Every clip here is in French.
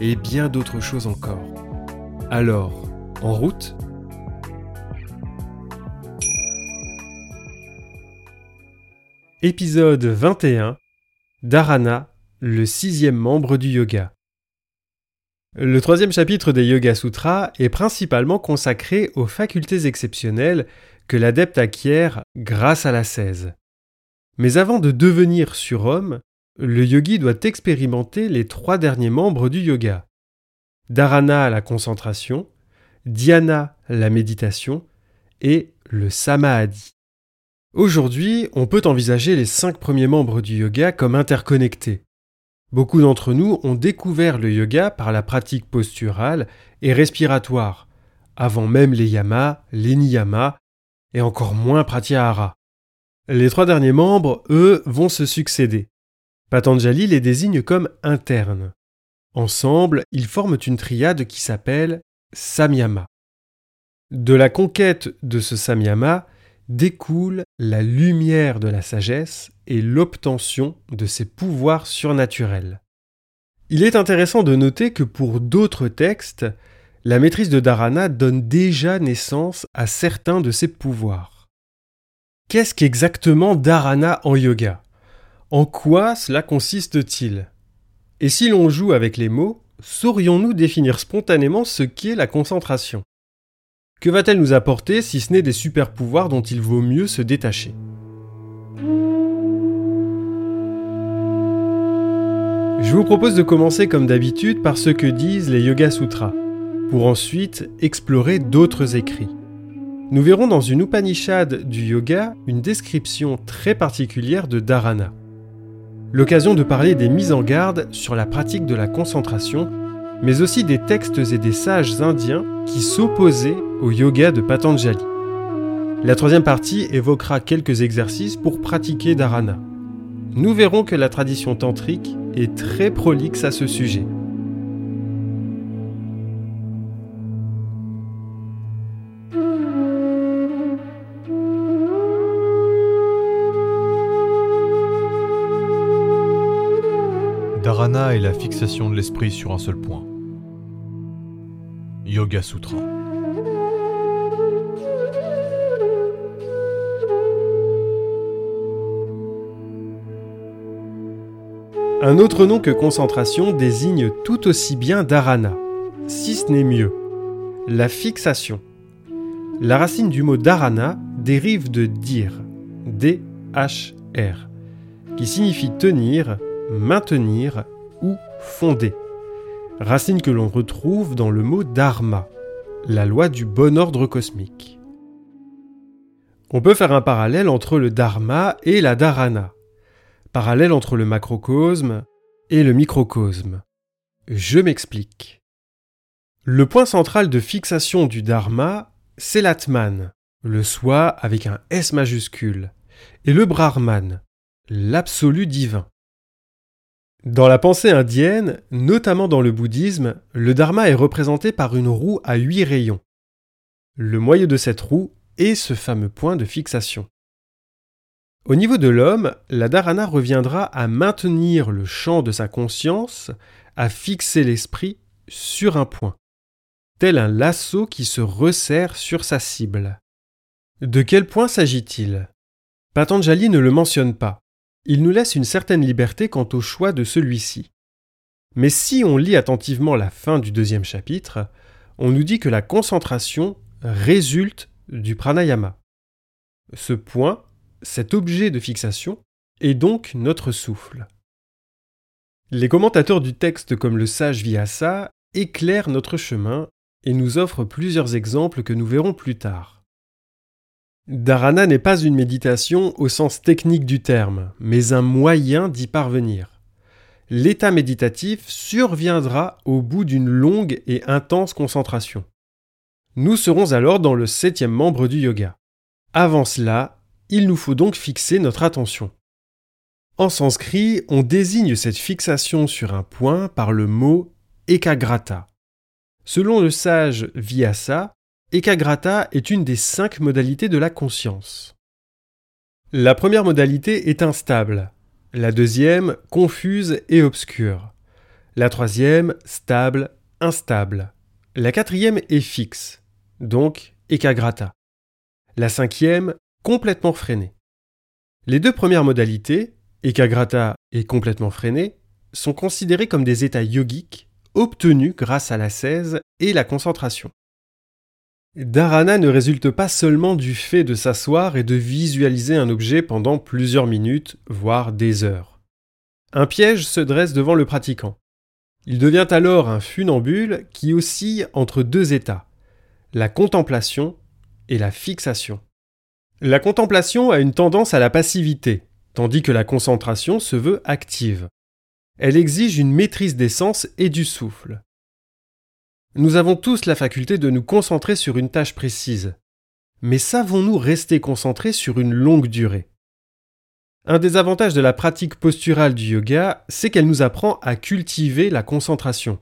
et bien d'autres choses encore. Alors, en route? Épisode 21 Dharana, le sixième membre du yoga. Le troisième chapitre des Yoga Sutras est principalement consacré aux facultés exceptionnelles que l'adepte acquiert grâce à la 16. Mais avant de devenir surhomme, le yogi doit expérimenter les trois derniers membres du yoga. Dharana la concentration, dhyana la méditation et le samadhi. Aujourd'hui, on peut envisager les cinq premiers membres du yoga comme interconnectés. Beaucoup d'entre nous ont découvert le yoga par la pratique posturale et respiratoire, avant même les yamas, les niyamas et encore moins pratyahara. Les trois derniers membres, eux, vont se succéder. Patanjali les désigne comme internes. Ensemble, ils forment une triade qui s'appelle Samyama. De la conquête de ce Samyama découle la lumière de la sagesse et l'obtention de ses pouvoirs surnaturels. Il est intéressant de noter que pour d'autres textes, la maîtrise de Dharana donne déjà naissance à certains de ses pouvoirs. Qu'est-ce qu'exactement Dharana en yoga? En quoi cela consiste-t-il? Et si l'on joue avec les mots, saurions-nous définir spontanément ce qu'est la concentration? Que va-t-elle nous apporter si ce n'est des super pouvoirs dont il vaut mieux se détacher? Je vous propose de commencer comme d'habitude par ce que disent les Yoga Sutras, pour ensuite explorer d'autres écrits. Nous verrons dans une Upanishad du yoga une description très particulière de dharana. L'occasion de parler des mises en garde sur la pratique de la concentration mais aussi des textes et des sages indiens qui s'opposaient au yoga de Patanjali. La troisième partie évoquera quelques exercices pour pratiquer dharana. Nous verrons que la tradition tantrique est très prolixe à ce sujet. Est la fixation de l'esprit sur un seul point. Yoga Sutra. Un autre nom que concentration désigne tout aussi bien dharana, si ce n'est mieux, la fixation. La racine du mot dharana dérive de dir, D-H-R, qui signifie tenir, maintenir ou fonder racine que l'on retrouve dans le mot dharma, la loi du bon ordre cosmique. On peut faire un parallèle entre le dharma et la dharana, parallèle entre le macrocosme et le microcosme. Je m'explique. Le point central de fixation du dharma, c'est l'atman, le soi avec un S majuscule, et le brahman, l'absolu divin. Dans la pensée indienne, notamment dans le bouddhisme, le dharma est représenté par une roue à huit rayons. Le moyeu de cette roue est ce fameux point de fixation. Au niveau de l'homme, la dharana reviendra à maintenir le champ de sa conscience, à fixer l'esprit sur un point, tel un lasso qui se resserre sur sa cible. De quel point s'agit-il? Patanjali ne le mentionne pas il nous laisse une certaine liberté quant au choix de celui-ci. Mais si on lit attentivement la fin du deuxième chapitre, on nous dit que la concentration résulte du pranayama. Ce point, cet objet de fixation, est donc notre souffle. Les commentateurs du texte comme le sage Vyasa éclairent notre chemin et nous offrent plusieurs exemples que nous verrons plus tard. Dharana n'est pas une méditation au sens technique du terme, mais un moyen d'y parvenir. l'état méditatif surviendra au bout d'une longue et intense concentration. Nous serons alors dans le septième membre du yoga. Avant cela, il nous faut donc fixer notre attention. En sanskrit, on désigne cette fixation sur un point par le mot ekagrata. Selon le sage Vyasa, ekagrata est une des cinq modalités de la conscience. La première modalité est instable, la deuxième confuse et obscure, la troisième stable, instable, la quatrième est fixe, donc ekagrata, la cinquième complètement freinée. Les deux premières modalités, ekagrata et complètement freiné, sont considérées comme des états yogiques obtenus grâce à la l'ascèse et la concentration. Dharana ne résulte pas seulement du fait de s'asseoir et de visualiser un objet pendant plusieurs minutes, voire des heures. Un piège se dresse devant le pratiquant. Il devient alors un funambule qui oscille entre deux états, la contemplation et la fixation. La contemplation a une tendance à la passivité, tandis que la concentration se veut active. Elle exige une maîtrise des sens et du souffle. Nous avons tous la faculté de nous concentrer sur une tâche précise. Mais savons-nous rester concentrés sur une longue durée? Un des avantages de la pratique posturale du yoga, c'est qu'elle nous apprend à cultiver la concentration.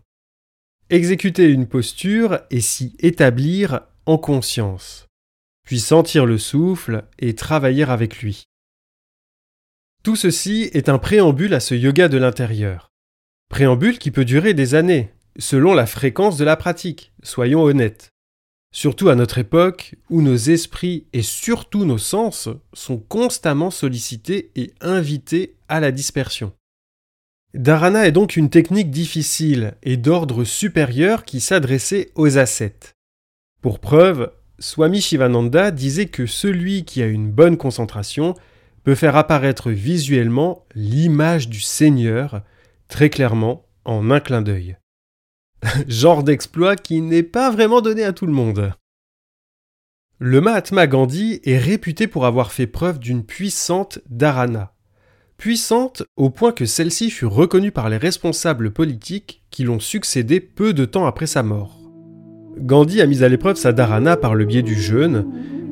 Exécuter une posture et s'y établir en conscience, puis sentir le souffle et travailler avec lui. Tout ceci est un préambule à ce yoga de l'intérieur. Préambule qui peut durer des années, selon la fréquence de la pratique, soyons honnêtes. Surtout à notre époque où nos esprits et surtout nos sens sont constamment sollicités et invités à la dispersion. Dharana est donc une technique difficile et d'ordre supérieur qui s'adressait aux ascètes. Pour preuve, Swami Shivananda disait que celui qui a une bonne concentration peut faire apparaître visuellement l'image du Seigneur très clairement en un clin d'œil. genre d'exploit qui n'est pas vraiment donné à tout le monde. Le Mahatma Gandhi est réputé pour avoir fait preuve d'une puissante dharana. Puissante au point que celle-ci fut reconnue par les responsables politiques qui l'ont succédé peu de temps après sa mort. Gandhi a mis à l'épreuve sa dharana par le biais du jeûne,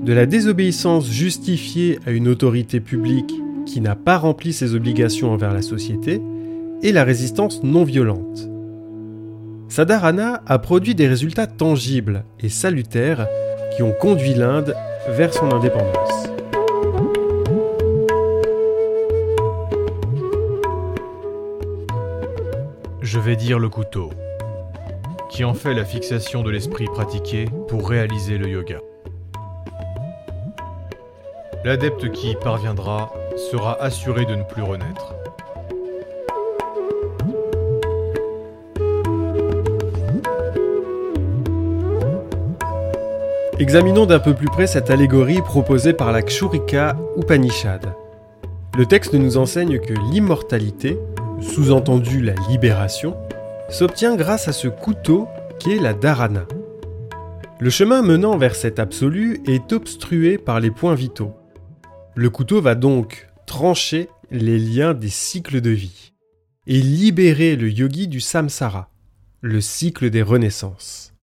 de la désobéissance justifiée à une autorité publique qui n'a pas rempli ses obligations envers la société, et la résistance non violente. Sadarana a produit des résultats tangibles et salutaires qui ont conduit l'Inde vers son indépendance. Je vais dire le couteau, qui en fait la fixation de l'esprit pratiqué pour réaliser le yoga. L'adepte qui y parviendra sera assuré de ne plus renaître. Examinons d'un peu plus près cette allégorie proposée par la Kshurika Upanishad. Le texte nous enseigne que l'immortalité, sous-entendu la libération, s'obtient grâce à ce couteau qu'est la dharana. Le chemin menant vers cet absolu est obstrué par les points vitaux. Le couteau va donc trancher les liens des cycles de vie et libérer le yogi du samsara, le cycle des renaissances.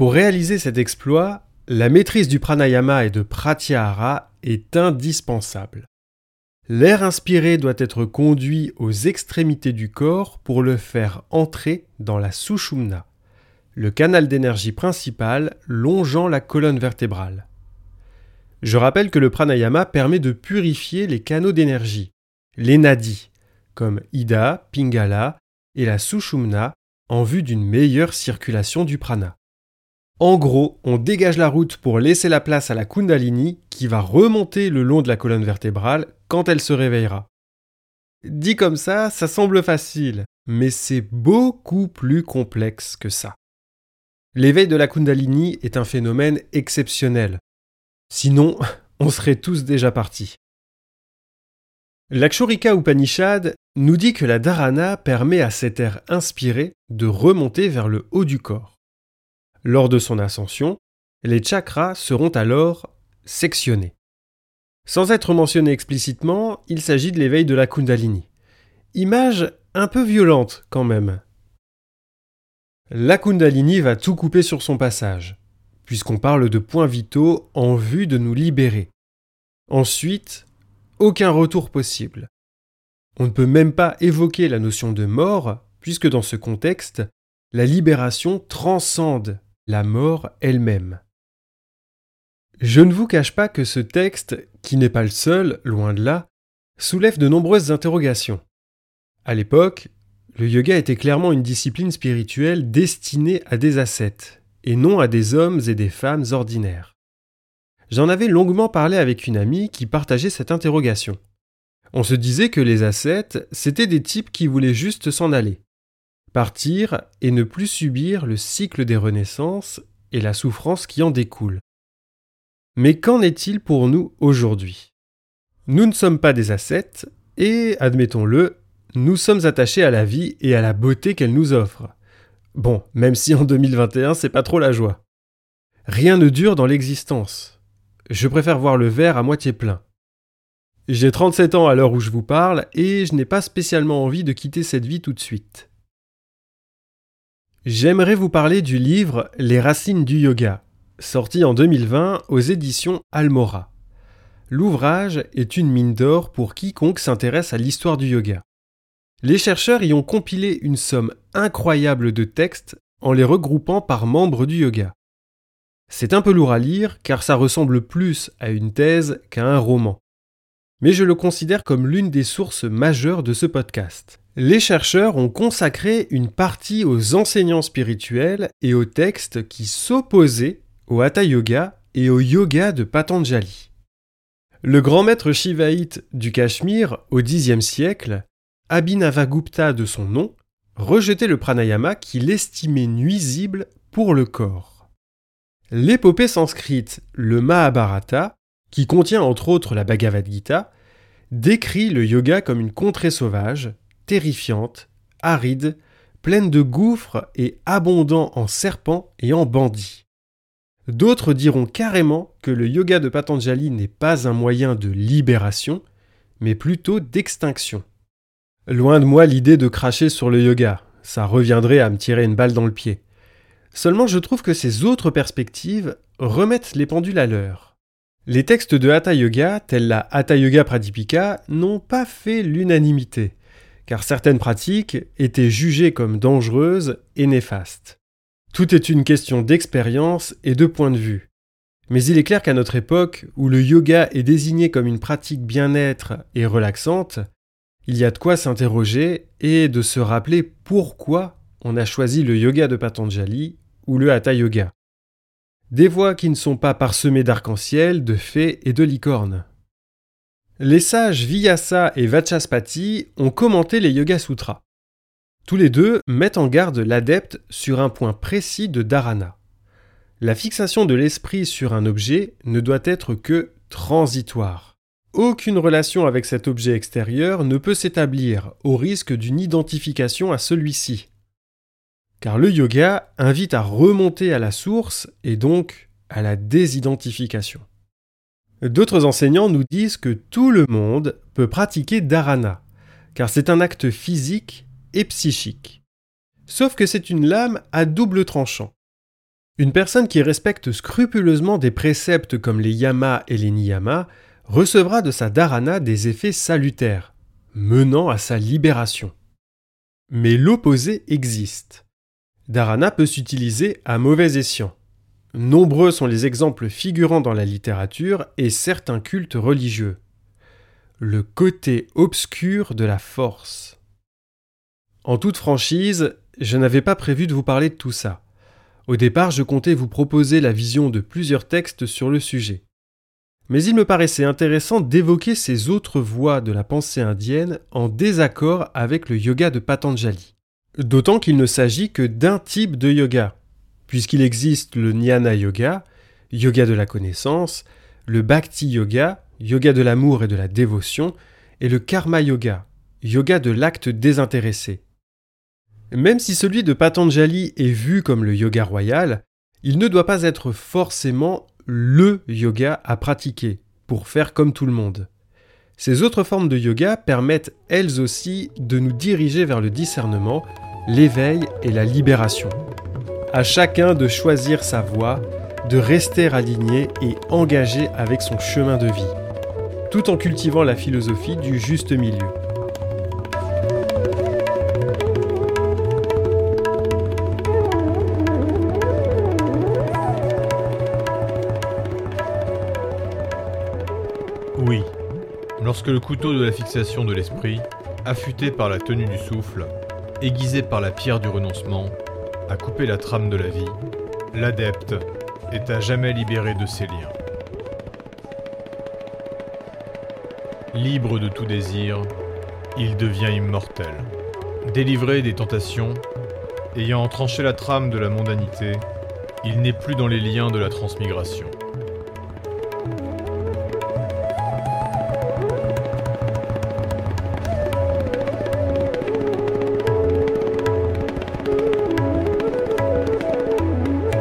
Pour réaliser cet exploit, la maîtrise du pranayama et de pratyahara est indispensable. L'air inspiré doit être conduit aux extrémités du corps pour le faire entrer dans la sushumna, le canal d'énergie principal longeant la colonne vertébrale. Je rappelle que le pranayama permet de purifier les canaux d'énergie, les nadis, comme Ida, Pingala et la Sushumna, en vue d'une meilleure circulation du prana. En gros, on dégage la route pour laisser la place à la Kundalini qui va remonter le long de la colonne vertébrale quand elle se réveillera. Dit comme ça, ça semble facile, mais c'est beaucoup plus complexe que ça. L'éveil de la Kundalini est un phénomène exceptionnel. Sinon, on serait tous déjà partis. L'Akshorika Upanishad nous dit que la dharana permet à cet air inspiré de remonter vers le haut du corps. Lors de son ascension, les chakras seront alors sectionnés. Sans être mentionné explicitement, il s'agit de l'éveil de la Kundalini. Image un peu violente quand même. La Kundalini va tout couper sur son passage, puisqu'on parle de points vitaux en vue de nous libérer. Ensuite, aucun retour possible. On ne peut même pas évoquer la notion de mort, puisque dans ce contexte, la libération transcende la mort elle-même. Je ne vous cache pas que ce texte, qui n'est pas le seul, loin de là, soulève de nombreuses interrogations. À l'époque, le yoga était clairement une discipline spirituelle destinée à des ascètes, et non à des hommes et des femmes ordinaires. J'en avais longuement parlé avec une amie qui partageait cette interrogation. On se disait que les ascètes, c'étaient des types qui voulaient juste s'en aller, partir et ne plus subir le cycle des renaissances et la souffrance qui en découle. Mais qu'en est-il pour nous aujourd'hui? Nous ne sommes pas des ascètes et, admettons-le, nous sommes attachés à la vie et à la beauté qu'elle nous offre. Bon, même si en 2021 c'est pas trop la joie. Rien ne dure dans l'existence. Je préfère voir le verre à moitié plein. J'ai 37 ans à l'heure où je vous parle et je n'ai pas spécialement envie de quitter cette vie tout de suite. J'aimerais vous parler du livre Les racines du yoga, sorti en 2020 aux éditions Almora. L'ouvrage est une mine d'or pour quiconque s'intéresse à l'histoire du yoga. Les chercheurs y ont compilé une somme incroyable de textes en les regroupant par membres du yoga. C'est un peu lourd à lire car ça ressemble plus à une thèse qu'à un roman. Mais je le considère comme l'une des sources majeures de ce podcast les chercheurs ont consacré une partie aux enseignants spirituels et aux textes qui s'opposaient au Hatha Yoga et au yoga de Patanjali. Le grand maître shivaïte du Cachemire au Xe siècle, Abhinavagupta de son nom, rejetait le pranayama qu'il estimait nuisible pour le corps. L'épopée sanscrite, le Mahabharata, qui contient entre autres la Bhagavad Gita, décrit le yoga comme une contrée sauvage, terrifiante, aride, pleine de gouffres et abondant en serpents et en bandits. D'autres diront carrément que le yoga de Patanjali n'est pas un moyen de libération, mais plutôt d'extinction. Loin de moi l'idée de cracher sur le yoga, ça reviendrait à me tirer une balle dans le pied. Seulement je trouve que ces autres perspectives remettent les pendules à l'heure. Les textes de Hatha Yoga, tels la Hatha Yoga Pradipika, n'ont pas fait l'unanimité car certaines pratiques étaient jugées comme dangereuses et néfastes. Tout est une question d'expérience et de point de vue. Mais il est clair qu'à notre époque, où le yoga est désigné comme une pratique bien-être et relaxante, il y a de quoi s'interroger et de se rappeler pourquoi on a choisi le yoga de Patanjali ou le hatha yoga. Des voies qui ne sont pas parsemées d'arc-en-ciel, de fées et de licornes. Les sages Vyasa et Vachaspati ont commenté les Yoga Sutras. Tous les deux mettent en garde l'adepte sur un point précis de dharana. La fixation de l'esprit sur un objet ne doit être que transitoire. Aucune relation avec cet objet extérieur ne peut s'établir au risque d'une identification à celui-ci. Car le yoga invite à remonter à la source et donc à la désidentification. D'autres enseignants nous disent que tout le monde peut pratiquer dharana, car c'est un acte physique et psychique. Sauf que c'est une lame à double tranchant. Une personne qui respecte scrupuleusement des préceptes comme les yamas et les niyamas recevra de sa dharana des effets salutaires, menant à sa libération. Mais l'opposé existe. Dharana peut s'utiliser à mauvais escient. Nombreux sont les exemples figurant dans la littérature et certains cultes religieux. Le côté obscur de la force. En toute franchise, je n'avais pas prévu de vous parler de tout ça. Au départ, je comptais vous proposer la vision de plusieurs textes sur le sujet. Mais il me paraissait intéressant d'évoquer ces autres voies de la pensée indienne en désaccord avec le yoga de Patanjali. D'autant qu'il ne s'agit que d'un type de yoga, puisqu'il existe le Jnana Yoga, yoga de la connaissance, le Bhakti Yoga, yoga de l'amour et de la dévotion, et le Karma Yoga, yoga de l'acte désintéressé. Même si celui de Patanjali est vu comme le yoga royal, il ne doit pas être forcément le yoga à pratiquer pour faire comme tout le monde. Ces autres formes de yoga permettent elles aussi de nous diriger vers le discernement, l'éveil et la libération. À chacun de choisir sa voie, de rester aligné et engagé avec son chemin de vie, tout en cultivant la philosophie du juste milieu. Oui, lorsque le couteau de la fixation de l'esprit, affûté par la tenue du souffle, aiguisé par la pierre du renoncement, a coupé la trame de la vie, l'adepte est à jamais libéré de ses liens. Libre de tout désir, il devient immortel. Délivré des tentations, ayant tranché la trame de la mondanité, il n'est plus dans les liens de la transmigration.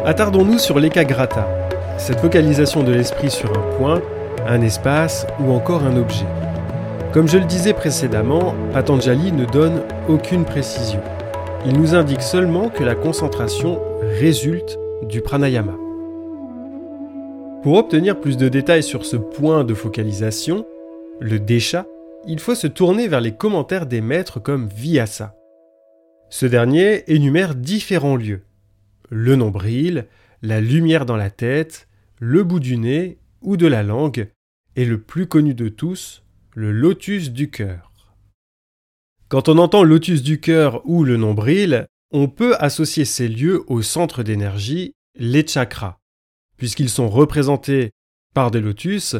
Attardons-nous sur l'ekagrata, cette focalisation de l'esprit sur un point, un espace ou encore un objet. Comme je le disais précédemment, Patanjali ne donne aucune précision. Il nous indique seulement que la concentration résulte du pranayama. Pour obtenir plus de détails sur ce point de focalisation, le desha, il faut se tourner vers les commentaires des maîtres comme Vyasa. Ce dernier énumère différents lieux le nombril, la lumière dans la tête, le bout du nez ou de la langue, et le plus connu de tous, le lotus du cœur. Quand on entend lotus du cœur ou le nombril, on peut associer ces lieux au centre d'énergie, les chakras, puisqu'ils sont représentés par des lotus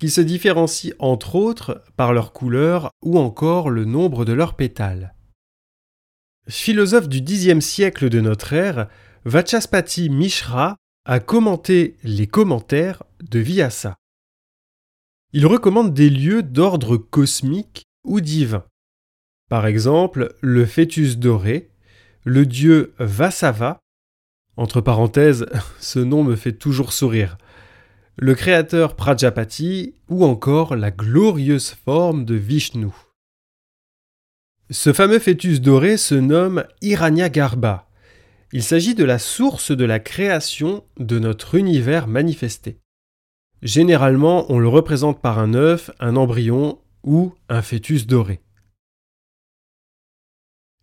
qui se différencient entre autres par leur couleur ou encore le nombre de leurs pétales. Philosophe du Xe siècle de notre ère, Vachaspati Mishra a commenté les commentaires de Vyasa. Il recommande des lieux d'ordre cosmique ou divin. Par exemple, le fœtus doré, le dieu Vasava, entre parenthèses, ce nom me fait toujours sourire, le créateur Prajapati ou encore la glorieuse forme de Vishnu. Ce fameux fœtus doré se nomme Hiranyagarbha il s'agit de la source de la création de notre univers manifesté. Généralement, on le représente par un œuf, un embryon ou un fœtus doré.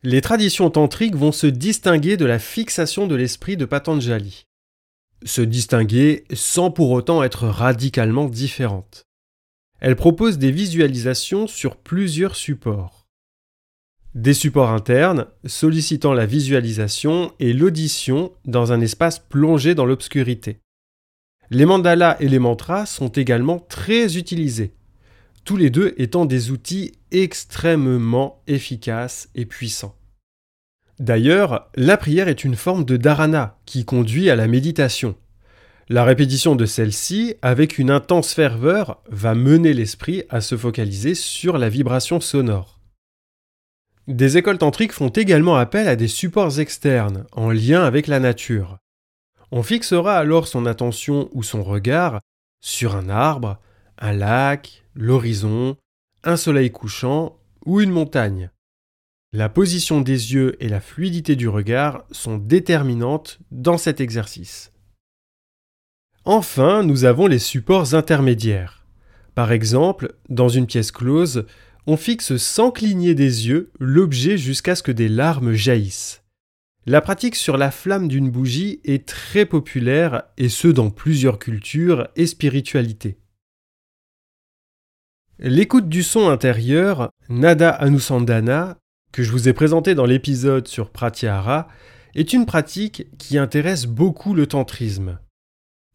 Les traditions tantriques vont se distinguer de la fixation de l'esprit de Patanjali. Se distinguer sans pour autant être radicalement différentes. Elles proposent des visualisations sur plusieurs supports. Des supports internes sollicitant la visualisation et l'audition dans un espace plongé dans l'obscurité. Les mandalas et les mantras sont également très utilisés, tous les deux étant des outils extrêmement efficaces et puissants. D'ailleurs, la prière est une forme de dharana qui conduit à la méditation. La répétition de celle-ci, avec une intense ferveur, va mener l'esprit à se focaliser sur la vibration sonore. Des écoles tantriques font également appel à des supports externes, en lien avec la nature. On fixera alors son attention ou son regard sur un arbre, un lac, l'horizon, un soleil couchant ou une montagne. La position des yeux et la fluidité du regard sont déterminantes dans cet exercice. Enfin, nous avons les supports intermédiaires. Par exemple, dans une pièce close, on fixe sans cligner des yeux l'objet jusqu'à ce que des larmes jaillissent. La pratique sur la flamme d'une bougie est très populaire et ce dans plusieurs cultures et spiritualités. L'écoute du son intérieur, Nada Anusandana, que je vous ai présenté dans l'épisode sur Pratyahara, est une pratique qui intéresse beaucoup le tantrisme.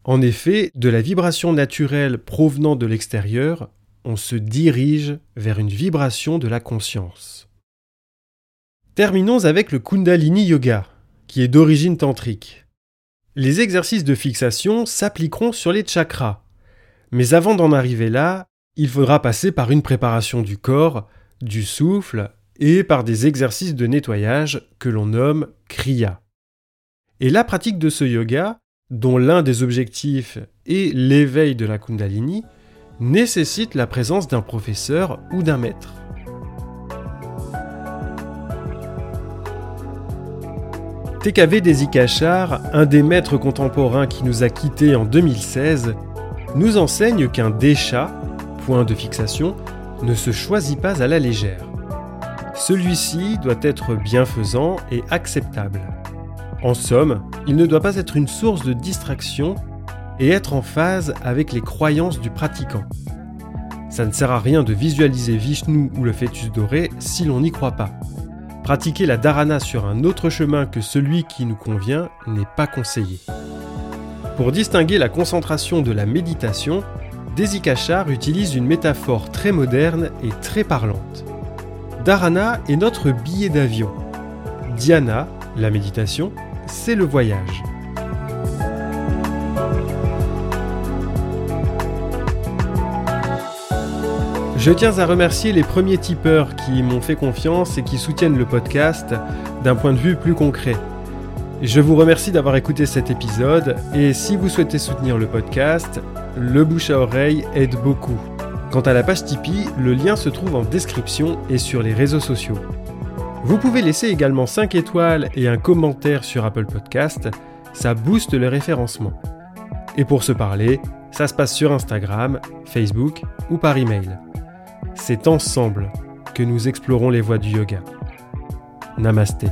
En effet, de la vibration naturelle provenant de l'extérieur, on se dirige vers une vibration de la conscience. Terminons avec le Kundalini Yoga, qui est d'origine tantrique. Les exercices de fixation s'appliqueront sur les chakras, mais avant d'en arriver là, il faudra passer par une préparation du corps, du souffle et par des exercices de nettoyage que l'on nomme Kriya. Et la pratique de ce yoga, dont l'un des objectifs est l'éveil de la Kundalini, nécessite la présence d'un professeur ou d'un maître. TKV Desikachar, un des maîtres contemporains qui nous a quittés en 2016, nous enseigne qu'un déchat, point de fixation, ne se choisit pas à la légère. Celui-ci doit être bienfaisant et acceptable. En somme, il ne doit pas être une source de distraction et être en phase avec les croyances du pratiquant. Ça ne sert à rien de visualiser Vishnu ou le fœtus doré si l'on n'y croit pas. Pratiquer la dharana sur un autre chemin que celui qui nous convient n'est pas conseillé. Pour distinguer la concentration de la méditation, Desikachar utilise une métaphore très moderne et très parlante. Dharana est notre billet d'avion. Dhyana, la méditation, c'est le voyage. Je tiens à remercier les premiers tipeurs qui m'ont fait confiance et qui soutiennent le podcast d'un point de vue plus concret. Je vous remercie d'avoir écouté cet épisode et si vous souhaitez soutenir le podcast, le bouche à oreille aide beaucoup. Quant à la page Tipeee, le lien se trouve en description et sur les réseaux sociaux. Vous pouvez laisser également 5 étoiles et un commentaire sur Apple Podcast, ça booste le référencement. Et pour se parler, ça se passe sur Instagram, Facebook ou par email. C'est ensemble que nous explorons les voies du yoga. Namasté.